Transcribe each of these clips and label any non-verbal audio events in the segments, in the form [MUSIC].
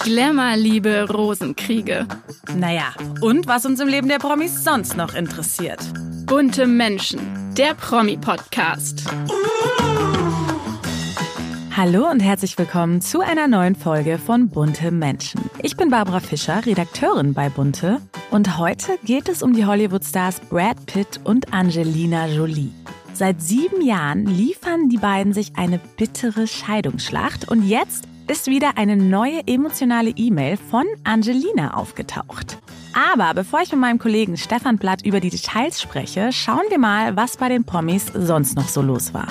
Glamour-Liebe, Rosenkriege. Naja, und was uns im Leben der Promis sonst noch interessiert. Bunte Menschen, der Promi-Podcast. Hallo und herzlich willkommen zu einer neuen Folge von Bunte Menschen. Ich bin Barbara Fischer, Redakteurin bei Bunte. Und heute geht es um die Hollywood-Stars Brad Pitt und Angelina Jolie. Seit sieben Jahren liefern die beiden sich eine bittere Scheidungsschlacht und jetzt ist wieder eine neue emotionale E-Mail von Angelina aufgetaucht. Aber bevor ich mit meinem Kollegen Stefan Blatt über die Details spreche, schauen wir mal, was bei den Promis sonst noch so los war.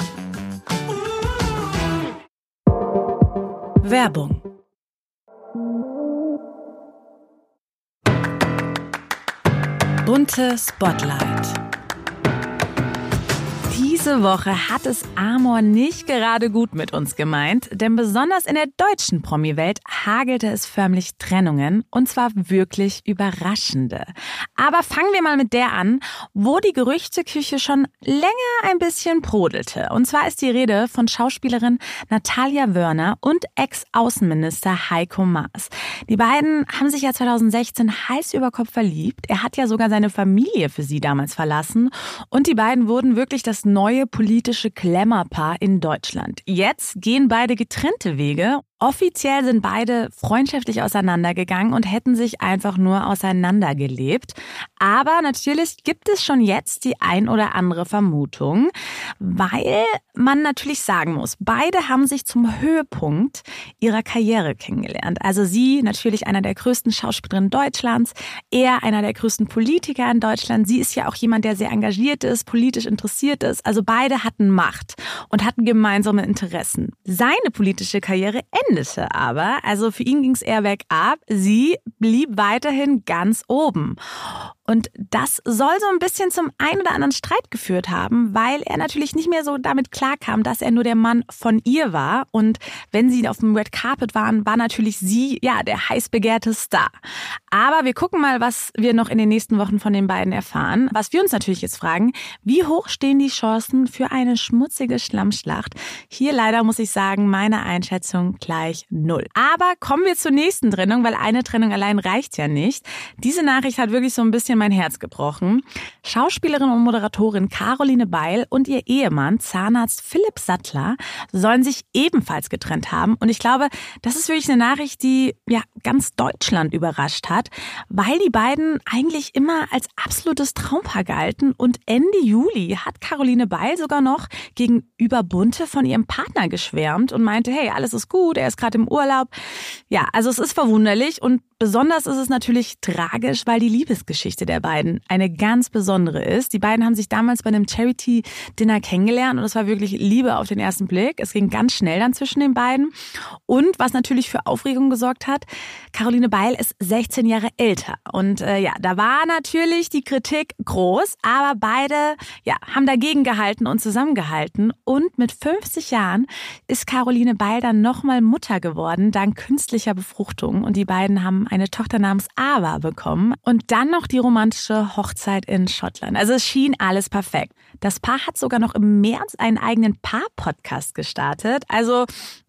Werbung Bunte Spotlight diese Woche hat es Amor nicht gerade gut mit uns gemeint, denn besonders in der deutschen Promi-Welt hagelte es förmlich Trennungen und zwar wirklich überraschende. Aber fangen wir mal mit der an, wo die Gerüchteküche schon länger ein bisschen brodelte. Und zwar ist die Rede von Schauspielerin Natalia Wörner und Ex-Außenminister Heiko Maas. Die beiden haben sich ja 2016 heiß über Kopf verliebt. Er hat ja sogar seine Familie für sie damals verlassen und die beiden wurden wirklich das neue neue politische Klemmerpaar in Deutschland. Jetzt gehen beide getrennte Wege Offiziell sind beide freundschaftlich auseinandergegangen und hätten sich einfach nur auseinandergelebt. Aber natürlich gibt es schon jetzt die ein oder andere Vermutung, weil man natürlich sagen muss, beide haben sich zum Höhepunkt ihrer Karriere kennengelernt. Also sie natürlich einer der größten Schauspielerinnen Deutschlands, er einer der größten Politiker in Deutschland. Sie ist ja auch jemand, der sehr engagiert ist, politisch interessiert ist. Also beide hatten Macht und hatten gemeinsame Interessen. Seine politische Karriere endete aber. Also für ihn ging es eher bergab. Sie blieb weiterhin ganz oben. Und das soll so ein bisschen zum ein oder anderen Streit geführt haben, weil er natürlich nicht mehr so damit klarkam, dass er nur der Mann von ihr war. Und wenn sie auf dem Red Carpet waren, war natürlich sie, ja, der heiß begehrte Star. Aber wir gucken mal, was wir noch in den nächsten Wochen von den beiden erfahren. Was wir uns natürlich jetzt fragen, wie hoch stehen die Chancen für eine schmutzige Schlammschlacht? Hier leider muss ich sagen, meine Einschätzung gleich null. Aber kommen wir zur nächsten Trennung, weil eine Trennung allein reicht ja nicht. Diese Nachricht hat wirklich so ein bisschen mein Herz gebrochen. Schauspielerin und Moderatorin Caroline Beil und ihr Ehemann, Zahnarzt Philipp Sattler, sollen sich ebenfalls getrennt haben. Und ich glaube, das ist wirklich eine Nachricht, die ja ganz Deutschland überrascht hat, weil die beiden eigentlich immer als absolutes Traumpaar galten. Und Ende Juli hat Caroline Beil sogar noch gegenüber Bunte von ihrem Partner geschwärmt und meinte, hey, alles ist gut, er ist gerade im Urlaub. Ja, also es ist verwunderlich und besonders ist es natürlich tragisch, weil die Liebesgeschichte der beiden eine ganz besondere ist. Die beiden haben sich damals bei einem Charity-Dinner kennengelernt und es war wirklich Liebe auf den ersten Blick. Es ging ganz schnell dann zwischen den beiden. Und was natürlich für Aufregung gesorgt hat, Caroline Beil ist 16 Jahre älter. Und äh, ja, da war natürlich die Kritik groß, aber beide ja, haben dagegen gehalten und zusammengehalten. Und mit 50 Jahren ist Caroline Beil dann nochmal Mutter geworden, dank künstlicher Befruchtung. Und die beiden haben eine Tochter namens Ava bekommen. Und dann noch die romantische Hochzeit in Schottland. Also es schien alles perfekt. Das Paar hat sogar noch im März einen eigenen Paar-Podcast gestartet. Also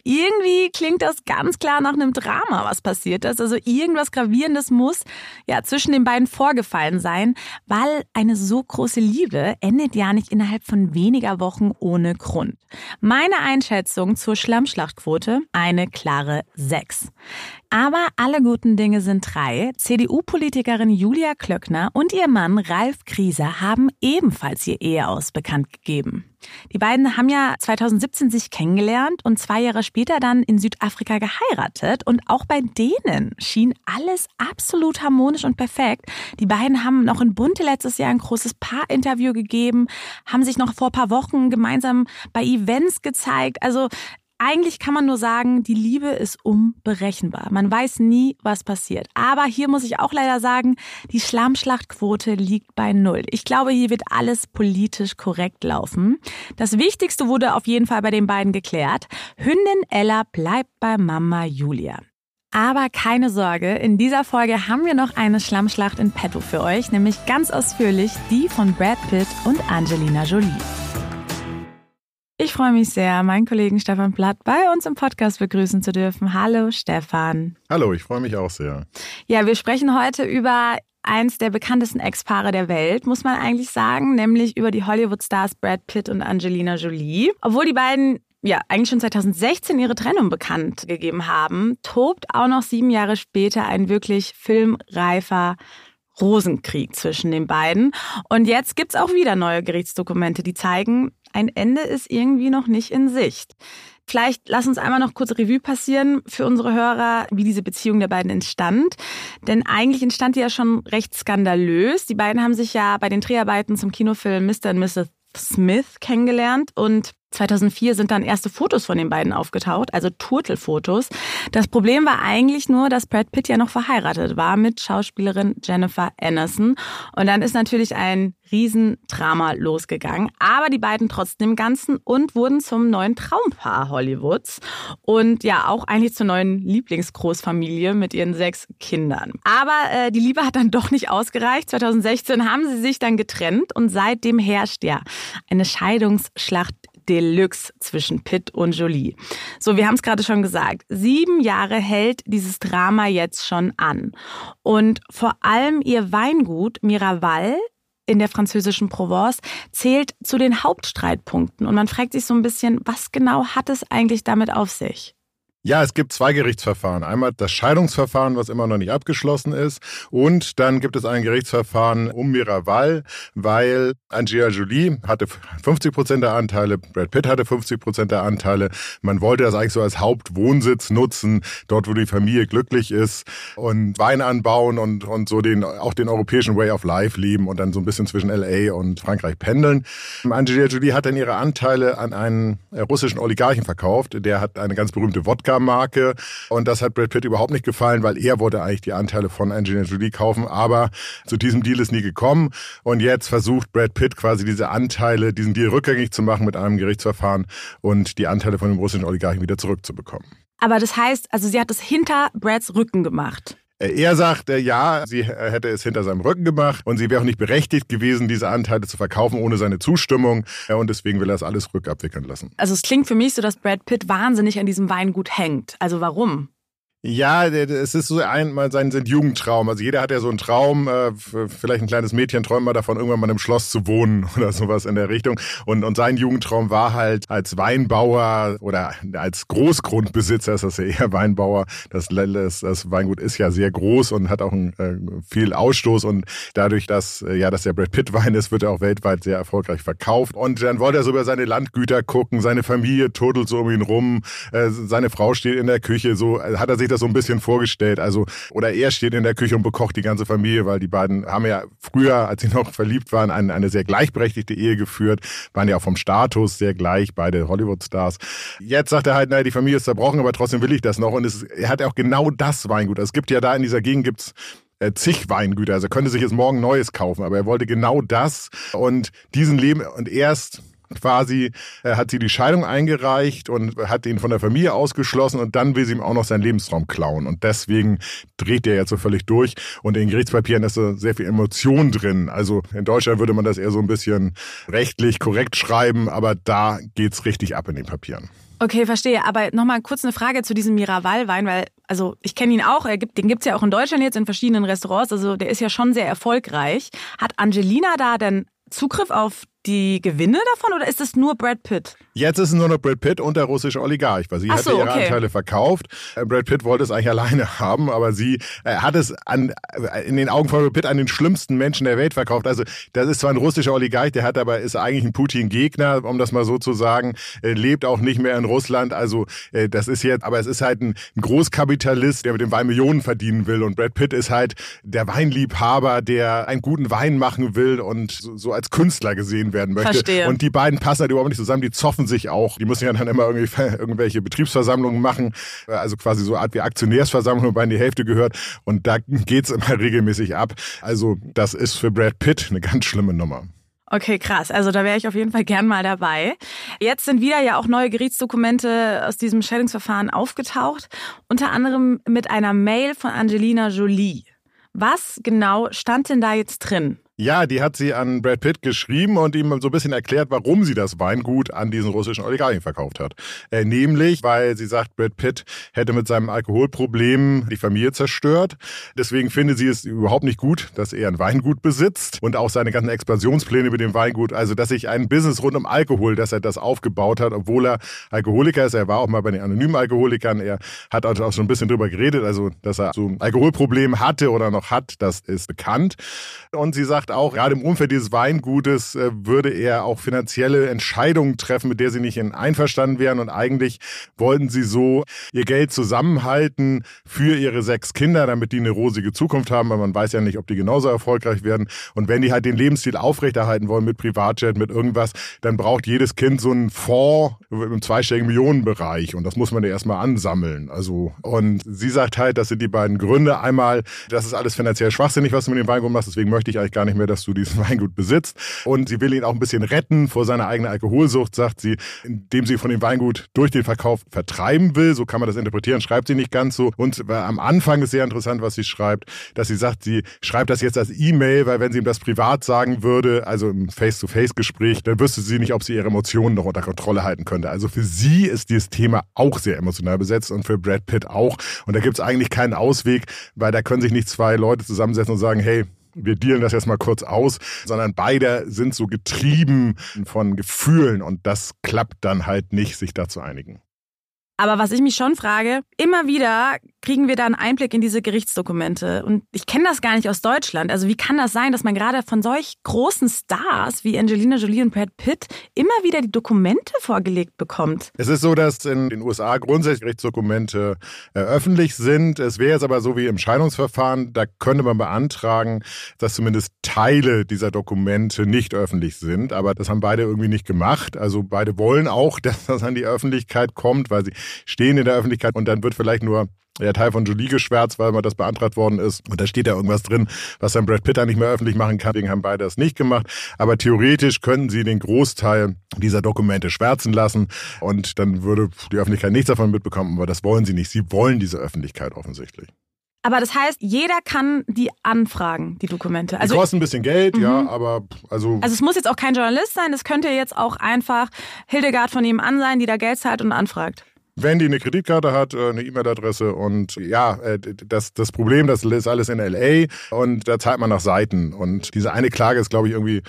irgendwie klingt das ganz klar nach einem Drama, was passiert ist. Also irgendwas Gravierendes muss ja zwischen den beiden vorgefallen sein, weil eine so große Liebe endet ja nicht innerhalb von weniger Wochen ohne Grund. Meine Einschätzung zur Schlammschlachtquote eine klare 6. Aber alle guten Dinge sind drei. CDU-Politikerin Julia Klöckner und ihr Mann Ralf Krieser haben ebenfalls ihr Eheaus bekannt gegeben. Die beiden haben ja 2017 sich kennengelernt und zwei Jahre später dann in Südafrika geheiratet. Und auch bei denen schien alles absolut harmonisch und perfekt. Die beiden haben noch in Bunte letztes Jahr ein großes Paar-Interview gegeben, haben sich noch vor paar Wochen gemeinsam bei Events gezeigt. Also eigentlich kann man nur sagen, die Liebe ist unberechenbar. Man weiß nie, was passiert. Aber hier muss ich auch leider sagen, die Schlammschlachtquote liegt bei Null. Ich glaube, hier wird alles politisch korrekt laufen. Das Wichtigste wurde auf jeden Fall bei den beiden geklärt. Hündin Ella bleibt bei Mama Julia. Aber keine Sorge, in dieser Folge haben wir noch eine Schlammschlacht in petto für euch, nämlich ganz ausführlich die von Brad Pitt und Angelina Jolie. Ich freue mich sehr, meinen Kollegen Stefan Blatt bei uns im Podcast begrüßen zu dürfen. Hallo Stefan. Hallo, ich freue mich auch sehr. Ja, wir sprechen heute über eins der bekanntesten Ex-Paare der Welt, muss man eigentlich sagen, nämlich über die Hollywood-Stars Brad Pitt und Angelina Jolie. Obwohl die beiden ja eigentlich schon 2016 ihre Trennung bekannt gegeben haben, tobt auch noch sieben Jahre später ein wirklich filmreifer Rosenkrieg zwischen den beiden. Und jetzt gibt's auch wieder neue Gerichtsdokumente, die zeigen, ein Ende ist irgendwie noch nicht in Sicht. Vielleicht lass uns einmal noch kurz Revue passieren für unsere Hörer, wie diese Beziehung der beiden entstand. Denn eigentlich entstand die ja schon recht skandalös. Die beiden haben sich ja bei den Dreharbeiten zum Kinofilm Mr. und Mrs. Smith kennengelernt und 2004 sind dann erste Fotos von den beiden aufgetaucht, also Turtelfotos. Das Problem war eigentlich nur, dass Brad Pitt ja noch verheiratet war mit Schauspielerin Jennifer Aniston. Und dann ist natürlich ein Riesendrama losgegangen. Aber die beiden trotzdem Ganzen und wurden zum neuen Traumpaar Hollywoods. Und ja, auch eigentlich zur neuen Lieblingsgroßfamilie mit ihren sechs Kindern. Aber äh, die Liebe hat dann [LAUGHS] doch nicht ausgereicht. 2016 haben sie sich dann getrennt und seitdem herrscht ja eine Scheidungsschlacht Deluxe zwischen Pitt und Jolie. So, wir haben es gerade schon gesagt. Sieben Jahre hält dieses Drama jetzt schon an. Und vor allem ihr Weingut Miraval in der französischen Provence zählt zu den Hauptstreitpunkten. Und man fragt sich so ein bisschen, was genau hat es eigentlich damit auf sich? Ja, es gibt zwei Gerichtsverfahren. Einmal das Scheidungsverfahren, was immer noch nicht abgeschlossen ist. Und dann gibt es ein Gerichtsverfahren um Miraval, weil Angelina Jolie hatte 50 Prozent der Anteile, Brad Pitt hatte 50 Prozent der Anteile. Man wollte das eigentlich so als Hauptwohnsitz nutzen, dort wo die Familie glücklich ist und Wein anbauen und, und so den, auch den europäischen Way of Life leben und dann so ein bisschen zwischen LA und Frankreich pendeln. Angelina Jolie hat dann ihre Anteile an einen russischen Oligarchen verkauft. Der hat eine ganz berühmte Wodka Wodka-Marke. Und das hat Brad Pitt überhaupt nicht gefallen, weil er wollte eigentlich die Anteile von Angelina Jolie kaufen. Aber zu diesem Deal ist nie gekommen. Und jetzt versucht Brad Pitt quasi diese Anteile, diesen Deal rückgängig zu machen mit einem Gerichtsverfahren und die Anteile von dem russischen Oligarchen wieder zurückzubekommen. Aber das heißt, also sie hat es hinter Brads Rücken gemacht. Äh, er sagt, ja, sie hätte es hinter seinem Rücken gemacht und sie wäre auch nicht berechtigt gewesen, diese Anteile zu verkaufen ohne seine Zustimmung. Und deswegen will er das alles rückabwickeln lassen. Also es klingt für mich so, dass Brad Pitt wahnsinnig an diesem Weingut hängt. Also warum? Ja, es ist so einmal sein, sein Jugendtraum. Also jeder hat ja so einen Traum, äh, vielleicht ein kleines Mädchen träumt mal davon, irgendwann mal im Schloss zu wohnen [LAUGHS] oder sowas in der Richtung. Und, und sein Jugendtraum war halt als Weinbauer oder als Großgrundbesitzer, ist das ja eher Weinbauer. Das, das, das Weingut ist ja sehr groß und hat auch ein, äh, viel Ausstoß und dadurch, dass äh, ja, dass der Brad Pitt Wein ist, wird er auch weltweit sehr erfolgreich verkauft. Und dann wollte er so über seine Landgüter gucken, seine Familie turtelt so um ihn rum, äh, seine Frau steht in der Küche, so äh, hat er sich sich das so ein bisschen vorgestellt. Also, oder er steht in der Küche und bekocht die ganze Familie, weil die beiden haben ja früher, als sie noch verliebt waren, eine, eine sehr gleichberechtigte Ehe geführt, waren ja auch vom Status sehr gleich, beide Hollywood-Stars. Jetzt sagt er halt, naja, die Familie ist zerbrochen, aber trotzdem will ich das noch. Und es, er hat ja auch genau das Weingut. Also es gibt ja da in dieser Gegend gibt's äh, zig Weingüter. Also er könnte sich jetzt morgen Neues kaufen, aber er wollte genau das und diesen Leben und erst quasi äh, hat sie die Scheidung eingereicht und hat ihn von der Familie ausgeschlossen und dann will sie ihm auch noch seinen Lebensraum klauen. Und deswegen dreht er jetzt so völlig durch. Und in Gerichtspapieren ist so sehr viel Emotion drin. Also in Deutschland würde man das eher so ein bisschen rechtlich korrekt schreiben, aber da geht's richtig ab in den Papieren. Okay, verstehe. Aber nochmal kurz eine Frage zu diesem Miraval-Wein, weil, also ich kenne ihn auch, er gibt, den gibt's ja auch in Deutschland jetzt in verschiedenen Restaurants, also der ist ja schon sehr erfolgreich. Hat Angelina da denn Zugriff auf die Gewinne davon oder ist es nur Brad Pitt? Jetzt ist es nur noch Brad Pitt und der russische Oligarch, weil sie Ach hatte ihre okay. Anteile verkauft. Äh, Brad Pitt wollte es eigentlich [LAUGHS] alleine haben, aber sie äh, hat es an, äh, in den Augen von Brad Pitt an den schlimmsten Menschen der Welt verkauft. Also das ist zwar ein russischer Oligarch, der hat aber ist eigentlich ein Putin-Gegner, um das mal so zu sagen, lebt auch nicht mehr in Russland. Also das ist jetzt, aber es ist halt ein, Großkapitalist, der mit dem Wein Millionen verdienen will und Brad Pitt ist halt der Weinliebhaber, der einen guten Wein machen will und so, so als Künstler gesehen werden möchte. Verstehe. Und die beiden passen halt überhaupt nicht zusammen, die zoffen sich auch. Die müssen ja dann immer irgendwie [LAUGHS] irgendwelche Betriebsversammlungen machen, also quasi so eine Art wie Aktionärsversammlung, wobei die Hälfte gehört. Und da geht's immer [LAUGHS] regelmäßig ab. Also das ist für Brad Pitt eine ganz schlimme Nummer. Okay, krass. Also da wäre ich auf jeden Fall gern mal dabei. Jetzt sind wieder ja auch neue Gerichtsdokumente aus diesem Scheidungsverfahren aufgetaucht, unter anderem mit einer Mail von Angelina Jolie. Was genau stand denn da jetzt drin? Ja, die hat sie an Brad Pitt geschrieben und ihm so ein bisschen erklärt, warum sie das Weingut an diesen russischen Oligarchen verkauft hat. Äh, nämlich, weil sie sagt, Brad Pitt hätte mit seinem Alkoholproblem die Familie zerstört. Deswegen finde sie es überhaupt nicht gut, dass er ein Weingut besitzt und auch seine ganzen Expansionspläne mit dem Weingut. Also, dass sich ein Business rund um Alkohol, dass er das aufgebaut hat, obwohl er Alkoholiker ist. Er war auch mal bei den anonymen Alkoholikern. Er hat auch schon ein bisschen drüber geredet. Also, dass er so ein Alkoholproblem hatte oder noch hat, das ist bekannt. Und sie sagt auch, gerade im Umfeld dieses Weingutes äh, würde er auch finanzielle Entscheidungen treffen, mit der sie nicht in einverstanden wären. Und eigentlich wollten sie so ihr Geld zusammenhalten für ihre sechs Kinder, damit die eine rosige Zukunft haben. weil man weiß ja nicht, ob die genauso erfolgreich werden. Und wenn die halt den Lebensstil aufrechterhalten wollen mit Privatjet, mit irgendwas, dann braucht jedes Kind so einen Fonds im zweistelligen Millionenbereich. Und das muss man ja erstmal ansammeln. Also, und sie sagt halt, das sind die beiden Gründe. Einmal, das ist alles finanziell schwachsinnig, was du mit dem Weingut machst. Deswegen möchte ich eigentlich gar nicht mehr, dass du diesen [LAUGHS] Weingut besitzt. Und sie will ihn auch ein bisschen retten vor seiner eigenen Alkoholsucht, sagt sie, indem sie von dem Weingut durch den Verkauf vertreiben will. So kann man das interpretieren, schreibt sie nicht ganz so. Und am Anfang ist sehr interessant, was sie schreibt, dass sie sagt, sie schreibt das jetzt als E-Mail, weil wenn sie ihm das privat sagen würde, also im Face-to-Face-Gespräch, dann wüsste sie nicht, ob sie ihre Emotionen noch unter Kontrolle halten könnte. Also für sie ist dieses Thema auch sehr emotional besetzt und für Brad Pitt auch. Und da gibt es eigentlich keinen Ausweg, weil da können sich nicht zwei Leute zusammensetzen und sagen, hey, wir dealen das jetzt mal kurz aus, sondern beide sind so getrieben von Gefühlen und das klappt dann halt nicht, sich da zu einigen. Aber was ich mich schon frage, immer wieder kriegen wir da einen Einblick in diese Gerichtsdokumente. Und ich kenne das gar nicht aus Deutschland. Also wie kann das sein, dass man gerade von solch großen Stars wie Angelina Jolie und Brad Pitt immer wieder die Dokumente vorgelegt bekommt? Es ist so, dass in den USA grundsätzlich Gerichtsdokumente äh, öffentlich sind. Es wäre jetzt aber so wie im Scheidungsverfahren, da könnte man beantragen, dass zumindest Teile dieser Dokumente nicht öffentlich sind. Aber das haben beide irgendwie nicht gemacht. Also beide wollen auch, [LAUGHS] dass das an die Öffentlichkeit kommt, weil sie stehen in der Öffentlichkeit und dann wird vielleicht nur der Teil von Jolie geschwärzt, weil mal das beantragt worden ist. Und da steht ja irgendwas drin, was dann Brad Pitt dann nicht mehr öffentlich machen kann. Deswegen haben beide das nicht gemacht. Aber theoretisch könnten sie den Großteil dieser Dokumente schwärzen lassen und dann würde die Öffentlichkeit nichts davon mitbekommen. Aber das wollen sie nicht. Sie wollen diese Öffentlichkeit offensichtlich. Aber das heißt, jeder kann die anfragen, die Dokumente. Also die kosten ein bisschen Geld, mhm. ja, aber also. Also es muss jetzt auch kein Journalist sein, es könnte jetzt auch einfach Hildegard von ihm an sein, die da Geld zahlt und anfragt wenn die eine Kreditkarte hat, äh, eine E-Mail-Adresse und ja, äh, das, das Problem, das ist alles in LA und da zahlt man nach Seiten. Und diese eine Klage ist, glaube ich, irgendwie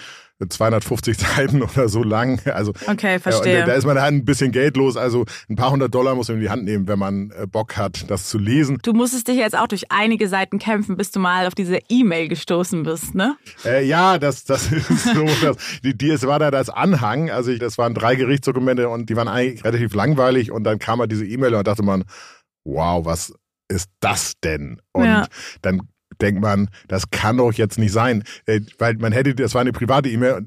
250 Seiten [LAUGHS] oder so lang. Also, okay, verstehe. Ja, da ist man halt ein bisschen Geld los. Also ein paar hundert Dollar muss man in die Hand nehmen, wenn man äh, Bock hat, das zu lesen. Du musstest dich jetzt auch durch einige Seiten kämpfen, bis du mal auf diese E-Mail gestoßen bist, ne? Äh, ja, das, das [LAUGHS] ist so. das, die, die, es war da das Anhang. Also ich, das waren drei Gerichtsdokumente und die waren eigentlich relativ langweilig. Und dann kam halt diese E-Mail und dachte man, wow, was ist das denn? Und ja. dann denkt man, das kann doch jetzt nicht sein. Äh, weil man hätte, das war eine private E-Mail.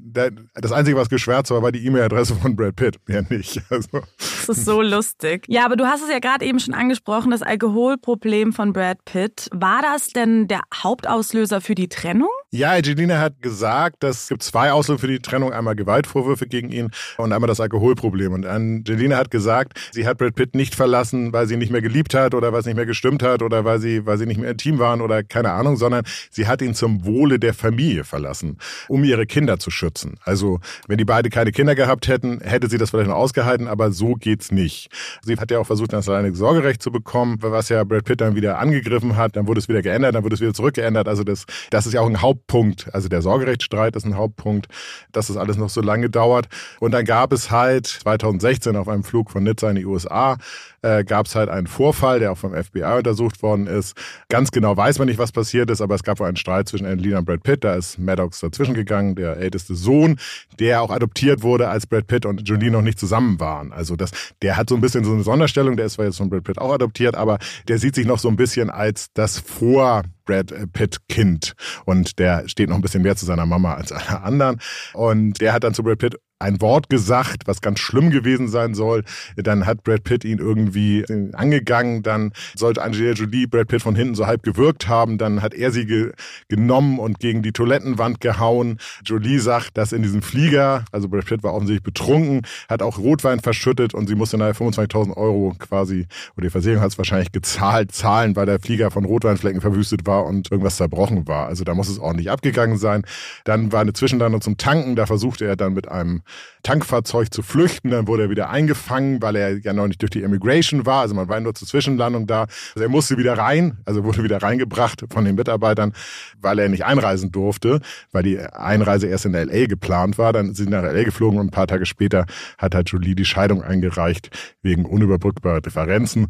Das Einzige, was geschwärzt war, war die E-Mail-Adresse von Brad Pitt. Mehr nicht. [LAUGHS] Also. Das ist so lustig. Ja, aber du hast es ja gerade eben schon angesprochen, das Alkoholproblem von Brad Pitt. War das denn der Hauptauslöser für die Trennung? Ja, Angelina hat gesagt, dass es gibt zwei Auslöser für die Trennung. Einmal Gewaltvorwürfe gegen ihn und einmal das Alkoholproblem. Und Angelina hat gesagt, sie hat Brad Pitt nicht verlassen, weil sie ihn nicht mehr geliebt hat oder weil es nicht mehr gestimmt hat oder weil sie, weil sie nicht mehr intim waren oder keine Ahnung, sondern sie hat ihn zum Wohle der Familie verlassen, um ihre Kinder zu schützen. Also, wenn die beide keine Kinder gehabt hätten, hätte sie das vielleicht noch ausgehalten, aber so geht's nicht. Sie hat ja auch versucht, das alleine Sorgerecht zu bekommen, was ja Brad Pitt dann wieder angegriffen hat. Dann wurde es wieder geändert, dann wurde es wieder zurückgeändert. Also das, das ist ja auch ein Haupt Hauptpunkt. Also der Sorgerechtsstreit ist ein Hauptpunkt, dass das alles noch so lange dauert. Und dann gab es halt 2016 auf einem Flug von Nizza in die USA, äh, gab es halt einen Vorfall, der auch vom FBI untersucht worden ist. Ganz genau weiß man nicht, was passiert ist, aber es gab wohl einen Streit zwischen Angelina und Brad Pitt. Da ist Maddox dazwischen gegangen, der älteste Sohn, der auch adoptiert wurde, als Brad Pitt und Julie noch nicht zusammen waren. Also das, der hat so ein bisschen so eine Sonderstellung. Der ist zwar jetzt von Brad Pitt auch adoptiert, aber der sieht sich noch so ein bisschen als das vor Brad Pitt Kind und der steht noch ein bisschen mehr zu seiner Mama als alle anderen und der hat dann zu Brad Pitt ein Wort gesagt, was ganz schlimm gewesen sein soll. Dann hat Brad Pitt ihn irgendwie angegangen. Dann sollte Angelina Jolie Brad Pitt von hinten so halb gewürgt haben. Dann hat er sie ge genommen und gegen die Toilettenwand gehauen. Jolie sagt, dass in diesem Flieger, also Brad Pitt war offensichtlich betrunken, hat auch Rotwein verschüttet und sie musste nachher 25.000 Euro quasi, oder die Versicherung hat es wahrscheinlich gezahlt, zahlen, weil der Flieger von Rotweinflecken verwüstet war und irgendwas zerbrochen war. Also da muss es ordentlich abgegangen sein. Dann war eine Zwischenlandung zum Tanken, da versuchte er dann mit einem Tankfahrzeug zu flüchten. Dann wurde er wieder eingefangen, weil er ja noch nicht durch die Immigration war. Also man war nur zur Zwischenlandung da. Also er musste wieder rein, also wurde wieder reingebracht von den Mitarbeitern, weil er nicht einreisen durfte, weil die Einreise erst in L.A. geplant war. Dann sind sie nach L.A. geflogen und ein paar Tage später hat halt Jolie die Scheidung eingereicht wegen unüberbrückbarer Differenzen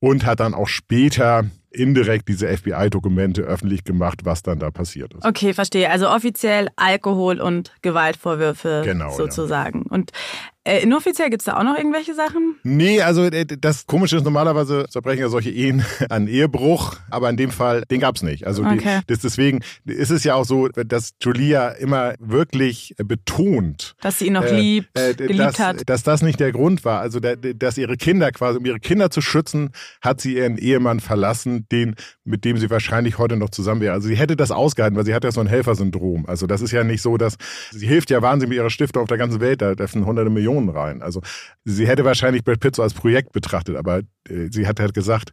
und hat dann auch später indirekt diese FBI-Dokumente öffentlich gemacht, was dann da passiert ist. Okay, verstehe. Also offiziell Alkohol und Gewaltvorwürfe genau, sozusagen. Ja. Und äh, inoffiziell gibt es da auch noch irgendwelche Sachen? Nee, also äh, das Komische ist, normalerweise zerbrechen ja solche Ehen [LAUGHS] an Ehebruch, aber in dem Fall, den gab es nicht. Also okay. die, das, deswegen ist es ja auch so, dass Julia immer wirklich betont, dass sie ihn noch äh, liebt, äh, geliebt dass, hat. Dass das nicht der Grund war. Also dass ihre Kinder quasi, um ihre Kinder zu schützen, hat sie ihren Ehemann verlassen, den, mit dem sie wahrscheinlich heute noch zusammen wäre. Also sie hätte das ausgehalten, weil sie hat ja so ein Helfersyndrom. Also das ist ja nicht so, dass sie hilft ja wahnsinnig mit ihrer Stiftung auf der ganzen Welt, da dürfen hunderte Millionen Millionen rein. Also sie hätte wahrscheinlich Brad Pitt so als Projekt betrachtet, aber äh, sie hat halt gesagt,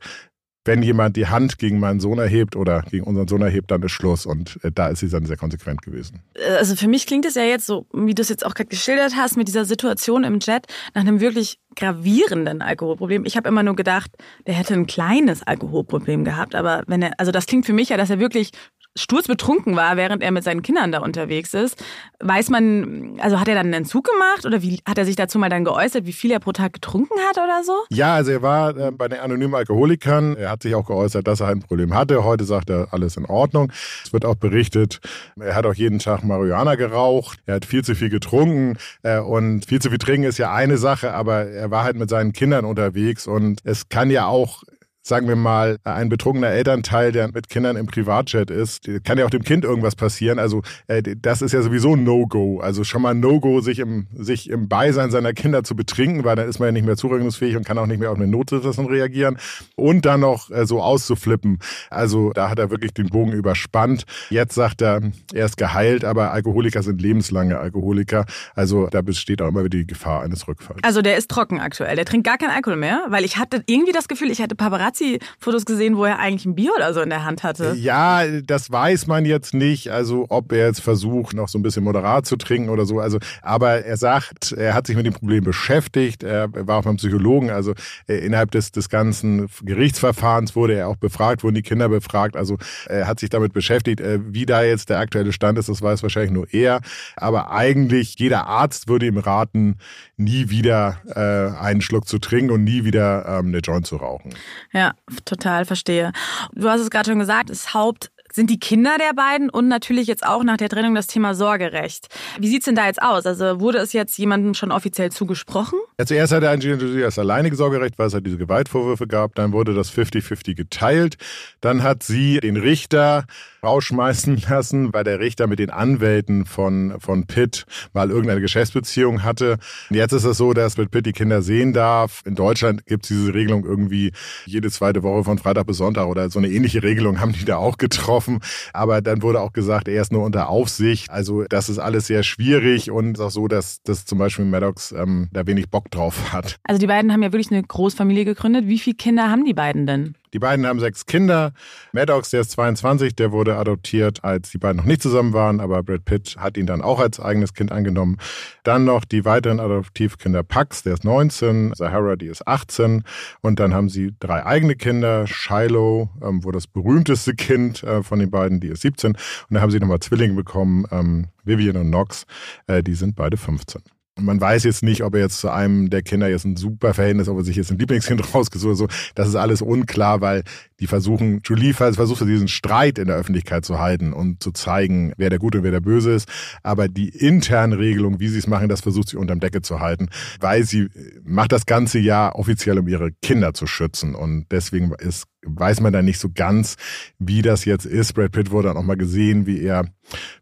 wenn jemand die Hand gegen meinen Sohn erhebt oder gegen unseren Sohn erhebt, dann ist Schluss. Und äh, da ist sie dann sehr konsequent gewesen. Äh, also für mich klingt es ja jetzt so, wie du es jetzt auch gerade geschildert hast, mit dieser Situation im Jet, nach einem wirklich gravierenden Alkoholproblem. Ich habe immer nur gedacht, der hätte ein kleines Alkoholproblem gehabt. Aber wenn er, also das klingt für mich ja, dass er wirklich sturzbetrunken war, während er mit seinen Kindern da unterwegs ist. Weiß man, also hat er dann einen Entzug gemacht oder wie hat er sich dazu mal dann geäußert, wie viel er pro Tag getrunken hat oder so? Ja, also er war äh, bei den anonymen Alkoholikern. Er hat sich auch geäußert, dass er ein Problem hatte. Heute sagt er, alles in Ordnung. Es wird auch berichtet, er hat auch jeden Tag Marihuana geraucht. Er hat viel zu viel getrunken äh, und viel zu viel trinken ist ja eine Sache, aber er war halt mit seinen Kindern unterwegs und es kann ja auch sagen wir mal, ein betrunkener Elternteil, der mit Kindern im Privatjet ist, kann ja auch dem Kind irgendwas passieren. Also äh, das ist ja sowieso No-Go. Also schon mal No-Go, sich im, sich im Beisein seiner Kinder zu betrinken, weil dann ist man ja nicht mehr zurechnungsfähig und kann auch nicht mehr auf eine Notsituation reagieren. Und dann noch äh, so auszuflippen. Also da hat er wirklich den Bogen überspannt. Jetzt sagt er, er ist geheilt, aber Alkoholiker sind lebenslange Alkoholiker. Also da besteht auch immer wieder die Gefahr eines Rückfalls. Also der ist trocken aktuell. Der trinkt gar keinen Alkohol mehr, weil ich hatte irgendwie das Gefühl, ich hätte Paparazzi Paparazzi-Fotos gesehen, wo er eigentlich ein Bier oder so in der Hand hatte. Ja, das weiß man jetzt nicht. Also ob er jetzt versucht, noch so ein bisschen moderat zu trinken oder so. Also, aber er sagt, er hat sich mit dem Problem beschäftigt. Er war auch beim Psychologen. Also äh, innerhalb des, des ganzen Gerichtsverfahrens wurde er auch befragt, wurden die Kinder befragt. Also er hat sich damit beschäftigt. Äh, wie da jetzt der aktuelle Stand ist, das weiß wahrscheinlich nur er. Aber eigentlich jeder Arzt würde ihm raten, nie wieder äh, einen Schluck zu trinken und nie wieder ähm, eine Joint zu rauchen. Ja, total verstehe. Du hast es gerade schon gesagt, das Haupt sind die Kinder der beiden und natürlich jetzt auch nach der Trennung das Thema Sorgerecht. Wie sieht's denn da jetzt aus? Also wurde es jetzt jemandem schon offiziell zugesprochen? Ja, zuerst hatte Angelina Jolie das alleinige Sorgerecht, weil es halt diese Gewaltvorwürfe gab. Dann wurde das 50-50 geteilt. Dann hat sie den Richter rausschmeißen [LAUGHS] lassen, weil der Richter mit den Anwälten von, von Pitt mal irgendeine Geschäftsbeziehung hatte. Und jetzt ist es so, dass Pitt die Kinder sehen darf. In Deutschland gibt es diese Regelung irgendwie jede zweite Woche von Freitag bis Sonntag oder so eine ähnliche Regelung haben die da auch getroffen. Aber dann wurde auch gesagt, er ist nur unter Aufsicht. Also das ist alles sehr schwierig und ist auch so, dass, dass zum Beispiel Maddox ähm, da wenig Bock drauf hat. Also die beiden haben ja wirklich eine Großfamilie gegründet. Wie viele Kinder haben die beiden denn? Die beiden haben sechs Kinder. Maddox, der ist 22, der wurde adoptiert, als die beiden noch nicht zusammen waren, aber Brad Pitt hat ihn dann auch als eigenes Kind angenommen. Dann noch die weiteren Adoptivkinder Pax, der ist 19, Sahara, die ist 18 und dann haben sie drei eigene Kinder, Shiloh, ähm, wo das berühmteste Kind äh, von den beiden, die ist 17 und dann haben sie nochmal Zwillinge bekommen, ähm, Vivian und Knox, äh, die sind beide 15. Man weiß jetzt nicht, ob er jetzt zu einem der Kinder jetzt ein super Verhältnis, ob er sich jetzt ein Lieblingskind [LAUGHS] rausgesucht oder so. Das ist alles unklar, weil die versuchen, Julie versucht diesen Streit in der Öffentlichkeit zu halten und zu zeigen, wer der Gute und wer der Böse ist. Aber die interne Regelung, wie sie es machen, das versucht sie unterm Decke zu halten, weil sie macht das ganze Jahr offiziell, um ihre Kinder zu schützen. Und deswegen ist weiß man da nicht so ganz, wie das jetzt ist. Brad Pitt wurde dann auch mal gesehen, wie er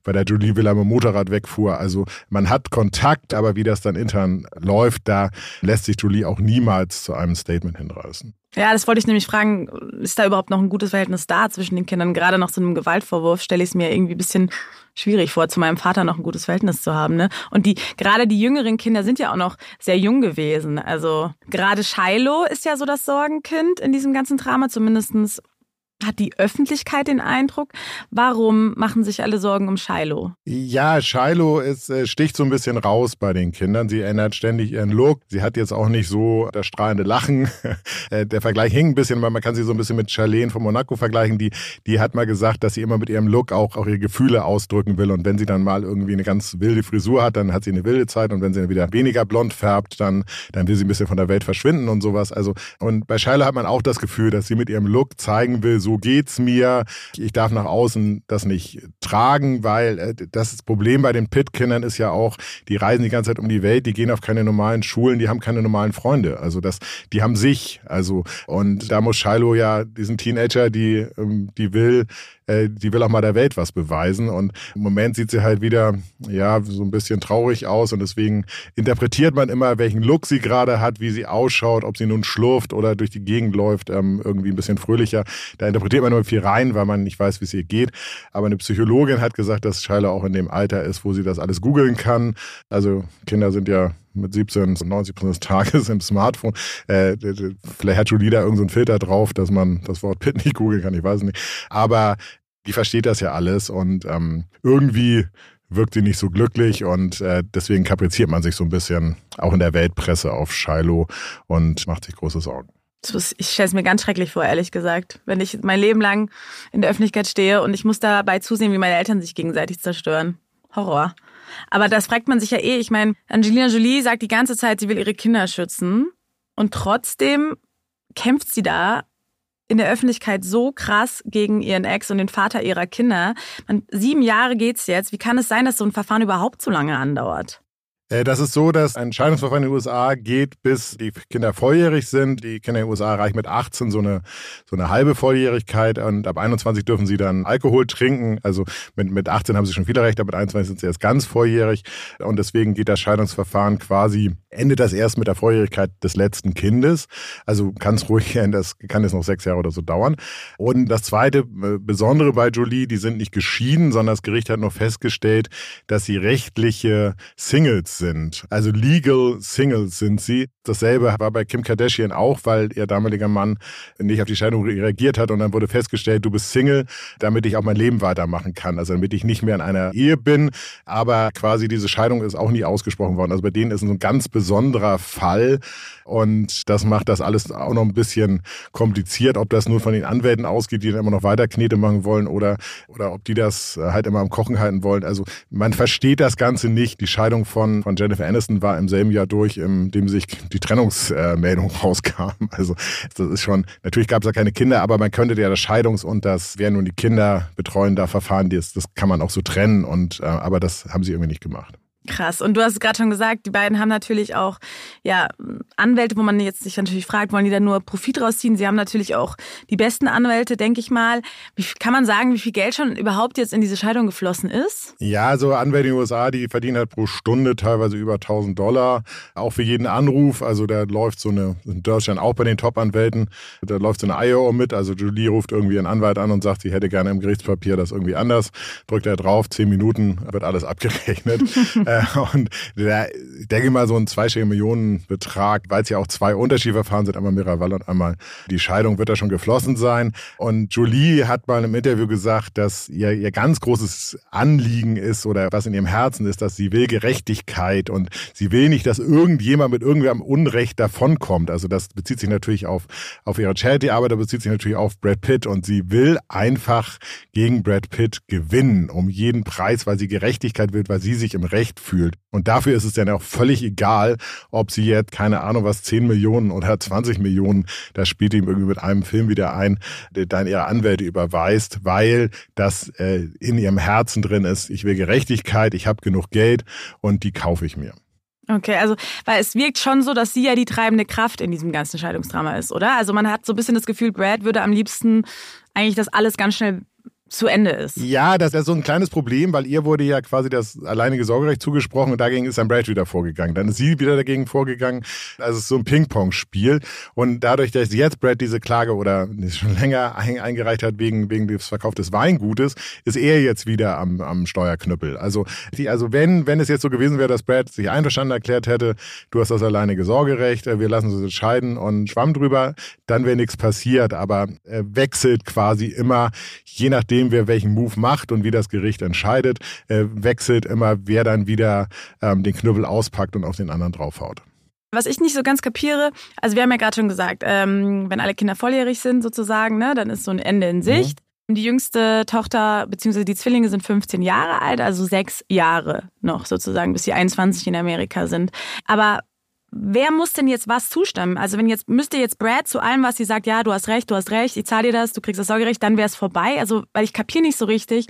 bei der Julie Villa mit Motorrad wegfuhr. Also man hat Kontakt, aber wie das dann intern läuft, da lässt sich Julie auch niemals zu einem Statement hinreißen. Ja, das wollte ich nämlich fragen, ist da überhaupt noch ein gutes Verhältnis da zwischen den Kindern? Gerade nach so einem Gewaltvorwurf stelle ich es mir irgendwie ein bisschen schwierig vor, zu meinem Vater noch ein gutes Verhältnis zu haben. Ne? Und die gerade die jüngeren Kinder sind ja auch noch sehr jung gewesen. Also gerade Shiloh ist ja so das Sorgenkind in diesem ganzen Drama, zumindestens hat die Öffentlichkeit den Eindruck? Warum machen sich alle Sorgen um Shiloh? Ja, Shiloh ist, äh, sticht so ein bisschen raus bei den Kindern. Sie ändert ständig ihren Look. Sie hat jetzt auch nicht so das strahlende Lachen. [LAUGHS] Äh, der Vergleich hing ein bisschen, weil man kann sie so ein bisschen mit Charlene von Monaco vergleichen. Die, die hat mal gesagt, dass sie immer mit ihrem Look auch, auch ihre Gefühle ausdrücken will. Und wenn sie dann mal irgendwie eine ganz wilde Frisur hat, dann hat sie eine wilde Zeit. Und wenn sie dann wieder weniger blond färbt, dann, dann will sie ein bisschen von der Welt verschwinden und sowas. Also, und bei Shiloh hat man auch das Gefühl, dass sie mit ihrem Look zeigen will, so so geht's mir. Ich darf nach außen das nicht tragen, weil äh, das Problem bei den Pit-Kindern ist ja auch, die reisen die ganze Zeit um die Welt, die gehen auf keine normalen Schulen, die haben keine normalen Freunde. Also das, die haben sich. Also und da muss Shiloh ja diesen Teenager, die ähm, die will äh, die will auch mal der Welt was beweisen. Und im Moment sieht sie halt wieder, ja, so ein bisschen traurig aus. Und deswegen interpretiert man immer, welchen Look sie gerade hat, wie sie ausschaut, ob sie nun schlurft oder durch die Gegend läuft, ähm, irgendwie ein bisschen fröhlicher. Da interpretiert man immer viel rein, weil man nicht weiß, wie es ihr geht. Aber eine Psychologin hat gesagt, dass Scheile auch in dem Alter ist, wo sie das alles googeln kann. Also Kinder sind ja mit 17, 90 Prozent des Tages im Smartphone. Äh, vielleicht hat Julie da irgendeinen so Filter drauf, dass man das Wort Pit nicht googeln kann, ich weiß nicht. Aber die versteht das ja alles und ähm, irgendwie wirkt sie nicht so glücklich und äh, deswegen kapriziert man sich so ein bisschen auch in der Weltpresse auf Shiloh und macht sich große Sorgen. Ich stelle es mir ganz schrecklich vor, ehrlich gesagt. Wenn ich mein Leben lang in der Öffentlichkeit stehe und ich muss dabei zusehen, wie meine Eltern sich gegenseitig zerstören. Horror. Aber das fragt man sich ja eh. Ich meine, Angelina Jolie sagt die ganze Zeit, sie will ihre Kinder schützen. Und trotzdem kämpft sie da in der Öffentlichkeit so krass gegen ihren Ex und den Vater ihrer Kinder. Sieben Jahre geht's jetzt. Wie kann es sein, dass so ein Verfahren überhaupt so lange andauert? Äh, das ist so, dass ein Scheidungsverfahren in den USA geht, bis die Kinder volljährig sind. Die Kinder in den USA erreichen mit 18 so eine, so eine halbe Volljährigkeit und ab 21 dürfen sie dann Alkohol trinken. Also mit, mit 18 haben sie schon viele Rechte, aber mit 21 sind sie erst ganz volljährig. Und deswegen geht das Scheidungsverfahren quasi, endet das erst mit der Volljährigkeit des letzten Kindes. Also es ruhig, das kann es noch sechs Jahre oder so dauern. Und das zweite äh, Besondere bei Jolie, die sind nicht geschieden, sondern das Gericht hat noch festgestellt, dass sie rechtliche Singles sind. Also legal Singles sind sie. Dasselbe war bei Kim Kardashian auch, weil ihr damaliger Mann nicht auf die Scheidung reagiert hat und dann wurde festgestellt, du bist Single, damit ich auch mein Leben weitermachen kann. Also damit ich nicht mehr in einer Ehe bin. Aber quasi diese Scheidung ist auch nie ausgesprochen worden. Also bei denen ist es ein ganz besonderer Fall und das macht das alles auch noch ein bisschen kompliziert, ob das nur von den Anwälten ausgeht, die dann immer noch weiter Knete machen wollen oder, oder ob die das halt immer am Kochen halten wollen. Also man versteht das Ganze nicht. Die Scheidung von von Jennifer Aniston war im selben Jahr durch, in dem sich die Trennungsmeldung [LAUGHS] rauskam. Also das ist schon, natürlich gab es da keine Kinder, aber man könnte ja das Scheidungs- und das, wer nun die Kinder betreuen da Verfahren, das, das kann man auch so trennen. Und äh, aber das haben sie irgendwie nicht gemacht. Krass. Und du hast es gerade schon gesagt, die beiden haben natürlich auch ja, Anwälte, wo man jetzt sich natürlich fragt, wollen die da nur Profit rausziehen? Sie haben natürlich auch die besten Anwälte, denke ich mal. Wie, kann man sagen, wie viel Geld schon überhaupt jetzt in diese Scheidung geflossen ist? Ja, so Anwälte in den USA, die verdienen halt pro Stunde teilweise über 1000 Dollar. Auch für jeden Anruf. Also da läuft so eine, in Deutschland auch bei den Top-Anwälten, da läuft so eine IO mit. Also Julie ruft irgendwie einen Anwalt an und sagt, sie hätte gerne im Gerichtspapier das irgendwie anders. Drückt er drauf, zehn Minuten wird alles abgerechnet. [LAUGHS] Äh, und ich denke mal so ein zweistelliger Millionenbetrag, weil es ja auch zwei Unterschiedverfahren sind, einmal Miraval und einmal die Scheidung wird da schon geflossen sein. Und Julie hat mal im Interview gesagt, dass ihr, ihr ganz großes Anliegen ist oder was in ihrem Herzen ist, dass sie will Gerechtigkeit und sie will nicht, dass irgendjemand mit irgendwem Unrecht davonkommt. Also das bezieht sich natürlich auf, auf ihre Charity-Arbeit, aber bezieht sich natürlich auf Brad Pitt und sie will einfach gegen Brad Pitt gewinnen, um jeden Preis, weil sie Gerechtigkeit will, weil sie sich im Recht fühlt. Und dafür ist es dann auch völlig egal, ob sie jetzt, keine Ahnung was, 10 Millionen oder 20 Millionen, das spielt ihm irgendwie mit einem Film wieder ein, dann ihre Anwälte überweist, weil das äh, in ihrem Herzen drin ist. Ich will Gerechtigkeit, ich habe genug Geld und die kaufe ich mir. Okay, also, weil es wirkt schon so, dass sie ja die treibende Kraft in diesem ganzen Scheidungsdrama ist, oder? Also man hat so ein bisschen das Gefühl, Brad würde am liebsten eigentlich das alles ganz schnell zu Ende ist. Ja, das ist so ein kleines Problem, weil ihr wurde ja quasi das alleinige Sorgerecht zugesprochen und dagegen ist dann Brad wieder vorgegangen. Dann ist sie wieder dagegen vorgegangen. Also es ist so ein Ping-Pong-Spiel. Und dadurch, dass jetzt Brad diese Klage oder schon länger eingereicht hat wegen, wegen des Verkaufs des Weingutes, ist er jetzt wieder am, am Steuerknüppel. Also, die, also wenn, wenn es jetzt so gewesen wäre, dass Brad sich einverstanden erklärt hätte, du hast das alleinige Sorgerecht, äh, wir lassen uns entscheiden und schwamm drüber, dann wäre nichts passiert. Aber er wechselt quasi immer, je nachdem, nachdem wer welchen Move macht und wie das Gericht entscheidet, äh, wechselt immer, wer dann wieder ähm, den Knüppel auspackt und auf den anderen draufhaut. Was ich nicht so ganz kapiere, also wir haben ja gerade schon gesagt, ähm, wenn alle Kinder volljährig sind sozusagen, ne, dann ist so ein Ende in mhm. Sicht. Mhm. Die jüngste Tochter bzw. die Zwillinge sind 15 Jahre alt, also sechs Jahre noch sozusagen, bis sie 21 in Amerika sind. Aber wer muss denn jetzt was zustimmen? Also wenn jetzt müsste jetzt Brad zu allem, was sie sagt, ja, du hast recht, du hast recht, ich zahle dir das, du kriegst das Sorgerecht, dann wäre es vorbei. Also weil ich kapiere nicht so richtig,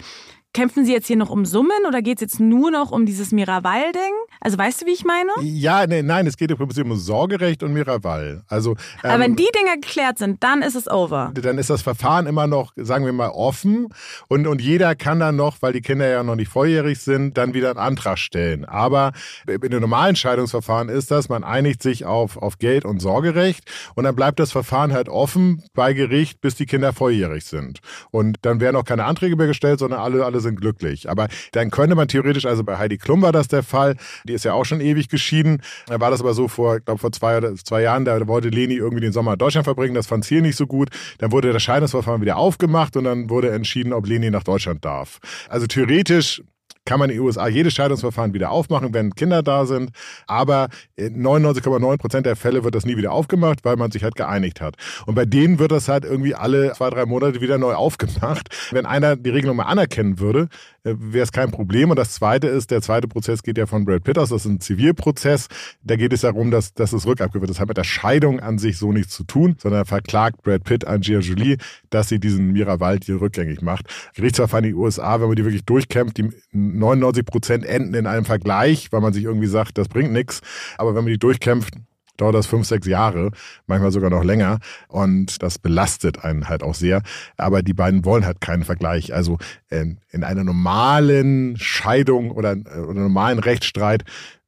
Kämpfen Sie jetzt hier noch um Summen oder geht es jetzt nur noch um dieses Miraval-Ding? Also weißt du, wie ich meine? Ja, nee, nein, es geht im Prinzip um Sorgerecht und Miraval. Also, ähm, Aber wenn die Dinge geklärt sind, dann ist es over. Dann ist das Verfahren immer noch, sagen wir mal, offen und, und jeder kann dann noch, weil die Kinder ja noch nicht volljährig sind, dann wieder einen Antrag stellen. Aber in den normalen Scheidungsverfahren ist das, man einigt sich auf, auf Geld und Sorgerecht und dann bleibt das Verfahren halt offen bei Gericht, bis die Kinder volljährig sind. Und dann werden auch keine Anträge mehr gestellt, sondern alle, alle sind glücklich. Aber dann könnte man theoretisch, also bei Heidi Klum war das der Fall, die ist ja auch schon ewig geschieden. Da war das aber so vor, ich glaube vor zwei oder zwei Jahren, da wollte Leni irgendwie den Sommer in Deutschland verbringen, das fand Ziel nicht so gut. Dann wurde das Scheidungsverfahren wieder aufgemacht und dann wurde entschieden, ob Leni nach Deutschland darf. Also theoretisch kann man in den USA jedes Scheidungsverfahren wieder aufmachen, wenn Kinder da sind. Aber in 99,9 Prozent der Fälle wird das nie wieder aufgemacht, weil man sich halt geeinigt hat. Und bei denen wird das halt irgendwie alle zwei, drei Monate wieder neu aufgemacht. Wenn einer die Regelung mal anerkennen würde, äh, wäre es kein Problem. Und das zweite ist, der zweite Prozess geht ja von Brad Pitt aus, das ist ein Zivilprozess. Da geht es darum, dass, dass es rückabgewickelt wird. Das hat mit der Scheidung an sich so nichts zu tun, sondern verklagt Brad Pitt an Gia Jolie, dass sie diesen Mira hier rückgängig macht. Gerichtsverfahren in den USA, wenn man die wirklich durchkämpft, die 99 Prozent enden in einem Vergleich, weil man sich irgendwie sagt, das bringt nichts. Aber wenn man die durchkämpft, dauert das fünf, sechs Jahre, manchmal sogar noch länger. Und das belastet einen halt auch sehr. Aber die beiden wollen halt keinen Vergleich. Also ähm, in einer normalen Scheidung oder, äh, oder normalen Rechtsstreit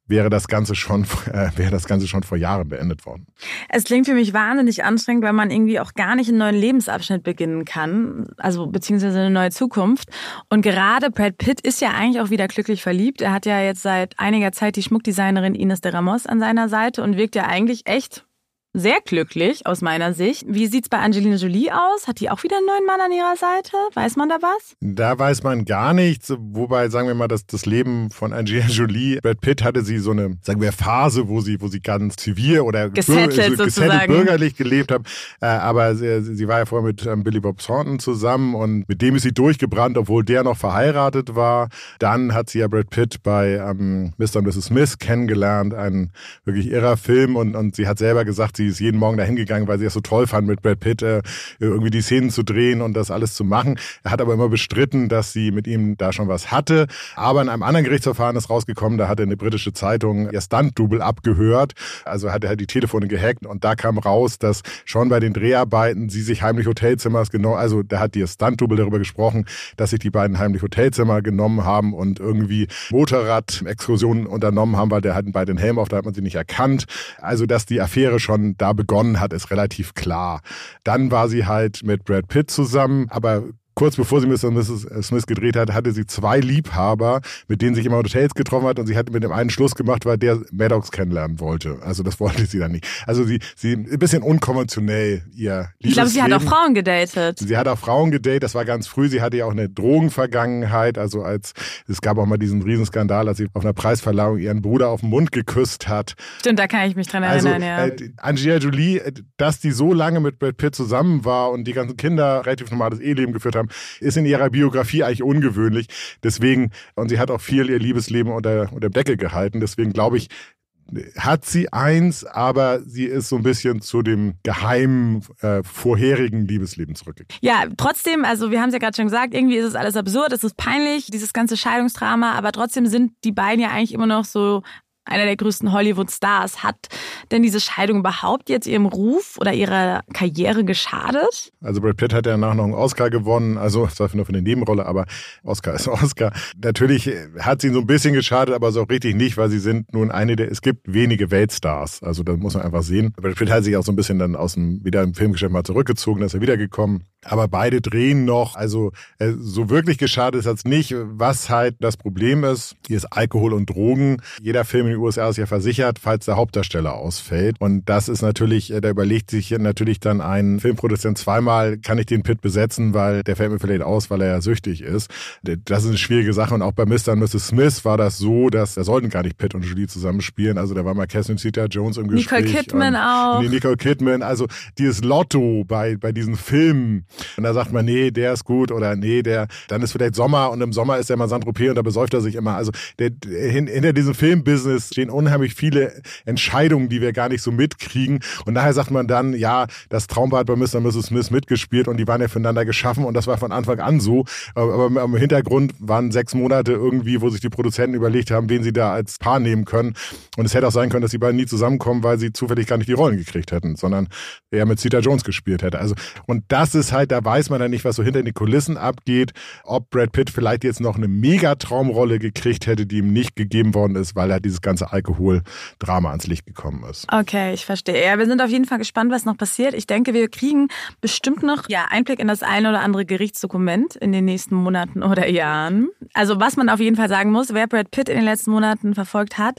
wäre das Ganze schon, äh, wäre das Ganze schon vor Jahren beendet worden. Es klingt für mich wahnsinnig anstrengend, weil man irgendwie auch gar nicht einen neuen Lebensabschnitt beginnen kann, also beziehungsweise eine neue Zukunft. Und gerade Brad Pitt ist ja eigentlich auch wieder glücklich verliebt. Er hat ja jetzt seit einiger Zeit die Schmuckdesignerin Ines de Ramos an seiner Seite und wirkt ja eigentlich echt sehr glücklich aus meiner Sicht. Wie sieht's bei Angelina Jolie aus? Hat die auch wieder einen neuen Mann an ihrer Seite? Weiß man da was? Da weiß man gar nichts. Wobei, sagen wir mal, dass das Leben von Angelina Jolie, Brad Pitt hatte sie so eine, sagen wir, Phase, wo sie, wo sie ganz zivil oder gesettelt, bürger, gesettelt bürgerlich gelebt hat. Äh, aber sie, sie, war ja vorher mit ähm, Billy Bob Thornton zusammen und mit dem ist sie durchgebrannt, obwohl der noch verheiratet war. Dann hat sie ja Brad Pitt bei ähm, Mr. und Mrs. Smith kennengelernt, ein wirklich irrer Film und, und sie hat selber gesagt, sie ist jeden Morgen dahin gegangen, weil sie es so toll fand, mit Brad Pitt äh, irgendwie die Szenen zu drehen und das alles zu machen. Er hat aber immer bestritten, dass sie mit ihm da schon was hatte. Aber in einem anderen Gerichtsverfahren ist rausgekommen, da hatte eine britische Zeitung ihr Stunt-Double abgehört. Also hat er halt die Telefone gehackt und da kam raus, dass schon bei den Dreharbeiten sie sich heimlich Hotelzimmers genommen, also da hat ihr Stunt-Double darüber gesprochen, dass sich die beiden heimlich Hotelzimmer genommen haben und irgendwie Motorrad-Exkursionen unternommen haben, weil der hatten beide den Helm auf, da hat man sie nicht erkannt. Also dass die Affäre schon da begonnen hat, ist relativ klar. Dann war sie halt mit Brad Pitt zusammen, aber kurz bevor sie Mr. und Mrs. Smith gedreht hat, hatte sie zwei Liebhaber, mit denen sie sich immer in Hotels getroffen hat und sie hat mit dem einen Schluss gemacht, weil der Maddox kennenlernen wollte. Also das [LAUGHS] wollte sie dann nicht. Also sie, sie ein bisschen unkonventionell ihr Liebesleben. Ich glaube, sie hat auch Frauen gedatet. Sie hat auch Frauen gedatet, das war ganz früh. Sie hatte ja auch eine Drogenvergangenheit. Also als es gab auch mal diesen Riesenskandal, als sie auf einer Preisverleihung ihren Bruder auf den Mund geküsst hat. Stimmt, da kann ich mich dran erinnern, also, ja. Äh, Angelina Jolie, äh, dass die so lange mit Brad Pitt zusammen war und die ganzen Kinder relativ normales Eheleben geführt haben, ist in ihrer Biografie eigentlich ungewöhnlich. Deswegen, und sie hat auch viel ihr Liebesleben unter, unter Deckel gehalten. Deswegen glaube ich, hat sie eins, aber sie ist so ein bisschen zu dem geheimen äh, vorherigen Liebesleben zurückgekehrt. Ja, trotzdem, also wir haben es ja gerade schon gesagt, irgendwie ist es alles absurd, es ist peinlich, dieses ganze Scheidungsdrama, aber trotzdem sind die beiden ja eigentlich immer noch so einer der größten Hollywood-Stars. Hat denn diese Scheidung überhaupt jetzt ihrem Ruf oder ihrer Karriere geschadet? Also Brad Pitt hat ja danach noch einen Oscar gewonnen, also zwar nur für eine Nebenrolle, aber Oscar ist [LAUGHS] Oscar. Natürlich hat sie ihn so ein bisschen geschadet, aber so richtig nicht, weil sie sind nun eine der, es gibt wenige Weltstars. Also das muss man einfach sehen. Brad Pitt hat sich auch so ein bisschen dann aus dem, wieder im Filmgeschäft mal zurückgezogen, da ist er wiedergekommen. Aber beide drehen noch, also äh, so wirklich geschadet ist das nicht. Was halt das Problem ist, hier ist Alkohol und Drogen. Jeder Film in den USA ist ja versichert, falls der Hauptdarsteller ausfällt. Und das ist natürlich, äh, da überlegt sich natürlich dann ein Filmproduzent zweimal, kann ich den Pitt besetzen, weil der fällt mir vielleicht aus, weil er ja süchtig ist. Das ist eine schwierige Sache. Und auch bei Mr. und Mrs. Smith war das so, dass da sollten gar nicht Pitt und Julie zusammenspielen. Also da war mal Catherine Zeta-Jones im Gespräch. Nicole Kidman auch. Nee, Nicole Kidman. Also dieses Lotto bei, bei diesen Filmen. Und da sagt man, nee, der ist gut oder nee, der, dann ist vielleicht Sommer und im Sommer ist er mal Saint-Tropez und da besäuft er sich immer. Also der, hinter diesem Filmbusiness stehen unheimlich viele Entscheidungen, die wir gar nicht so mitkriegen. Und daher sagt man dann, ja, das Traumpaar hat bei Mr. und Mrs. Smith mitgespielt und die waren ja füreinander geschaffen und das war von Anfang an so. Aber im Hintergrund waren sechs Monate irgendwie, wo sich die Produzenten überlegt haben, wen sie da als Paar nehmen können. Und es hätte auch sein können, dass die beiden nie zusammenkommen, weil sie zufällig gar nicht die Rollen gekriegt hätten, sondern er mit Cita Jones gespielt hätte. Also, und das ist halt, da weiß man dann nicht, was so hinter den Kulissen abgeht, ob Brad Pitt vielleicht jetzt noch eine Megatraumrolle gekriegt hätte, die ihm nicht gegeben worden ist, weil er dieses ganze Alkohol-Drama ans Licht gekommen ist. Okay, ich verstehe. Ja, wir sind auf jeden Fall gespannt, was noch passiert. Ich denke, wir kriegen bestimmt noch ja, Einblick in das eine oder andere Gerichtsdokument in den nächsten Monaten [LAUGHS] oder Jahren. Also was man auf jeden Fall sagen muss, wer Brad Pitt in den letzten Monaten verfolgt hat,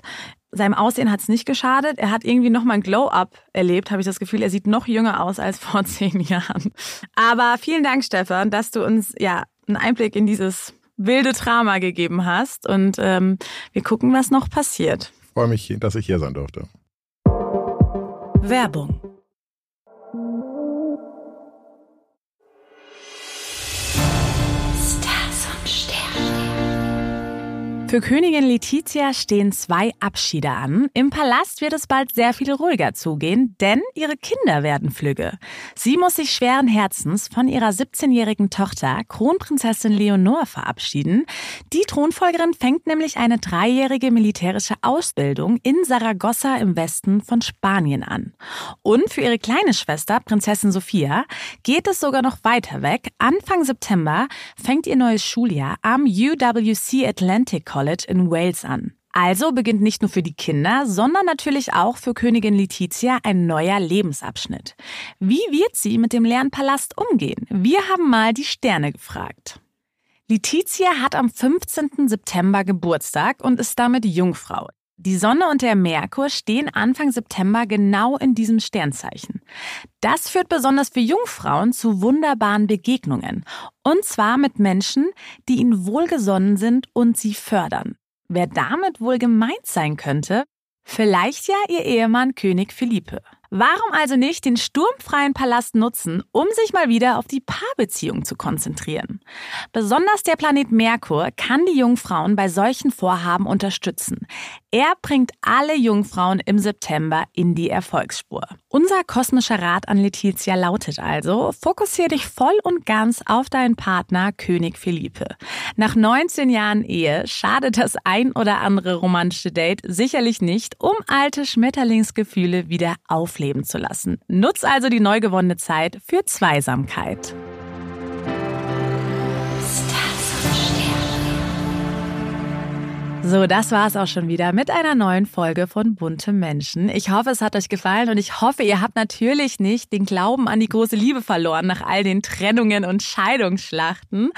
seinem Aussehen hat es nicht geschadet. Er hat irgendwie nochmal ein Glow-Up erlebt, habe ich das Gefühl. Er sieht noch jünger aus als [LAUGHS] vor zehn Jahren. Aber vielen Dank, Stefan, dass du uns ja einen Einblick in dieses wilde Drama gegeben hast. Und ähm, wir gucken, was noch passiert. Ich freue mich, dass ich hier sein durfte. Werbung Für Königin Letizia stehen zwei Abschiede an. Im Palast wird es bald sehr viel ruhiger zugehen, denn ihre Kinder werden flügge. Sie muss sich schweren Herzens von ihrer 17-jährigen Tochter, Kronprinzessin Leonor, verabschieden. Die Thronfolgerin fängt nämlich eine dreijährige militärische Ausbildung in Saragossa im Westen von Spanien an. Und für ihre kleine Schwester, Prinzessin Sophia, geht es sogar noch weiter weg. Anfang September fängt ihr neues Schuljahr am UWC Atlantic College College in Wales an. Also beginnt nicht nur für die Kinder, sondern natürlich auch für Königin Letizia ein neuer Lebensabschnitt. Wie wird sie mit dem leeren Palast umgehen? Wir haben mal die Sterne gefragt. Letizia hat am 15. September Geburtstag und ist damit Jungfrau. Die Sonne und der Merkur stehen Anfang September genau in diesem Sternzeichen. Das führt besonders für Jungfrauen zu wunderbaren Begegnungen. Und zwar mit Menschen, die ihnen wohlgesonnen sind und sie fördern. Wer damit wohl gemeint sein könnte? Vielleicht ja ihr Ehemann König Philippe. Warum also nicht den sturmfreien Palast nutzen, um sich mal wieder auf die Paarbeziehung zu konzentrieren? Besonders der Planet Merkur kann die Jungfrauen bei solchen Vorhaben unterstützen. Er bringt alle Jungfrauen im September in die Erfolgsspur. Unser kosmischer Rat an Letizia lautet also, fokussiere dich voll und ganz auf deinen Partner König Philippe. Nach 19 Jahren Ehe schadet das ein oder andere romantische Date sicherlich nicht, um alte Schmetterlingsgefühle wieder aufleben leben zu lassen. Nutz also die neu gewonnene Zeit für Zweisamkeit. So, das war es auch schon wieder mit einer neuen Folge von Bunte Menschen. Ich hoffe, es hat euch gefallen und ich hoffe, ihr habt natürlich nicht den Glauben an die große Liebe verloren nach all den Trennungen und Scheidungsschlachten.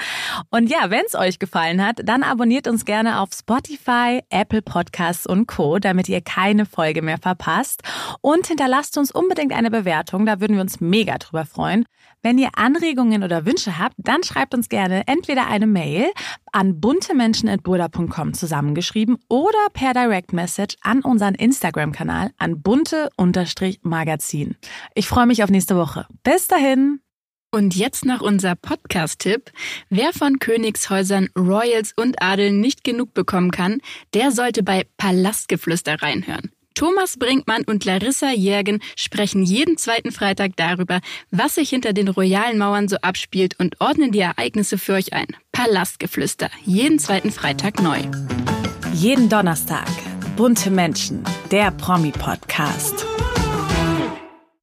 Und ja, wenn es euch gefallen hat, dann abonniert uns gerne auf Spotify, Apple Podcasts und Co., damit ihr keine Folge mehr verpasst. Und hinterlasst uns unbedingt eine Bewertung, da würden wir uns mega drüber freuen. Wenn ihr Anregungen oder Wünsche habt, dann schreibt uns gerne entweder eine Mail an buntemenschen.burda.com zusammengeschrieben oder per Direct Message an unseren Instagram-Kanal an bunte-magazin. Ich freue mich auf nächste Woche. Bis dahin! Und jetzt noch unser Podcast-Tipp. Wer von Königshäusern, Royals und Adeln nicht genug bekommen kann, der sollte bei Palastgeflüster reinhören. Thomas Brinkmann und Larissa Jergen sprechen jeden zweiten Freitag darüber, was sich hinter den royalen Mauern so abspielt und ordnen die Ereignisse für euch ein. Palastgeflüster, jeden zweiten Freitag neu. Jeden Donnerstag Bunte Menschen, der Promi-Podcast.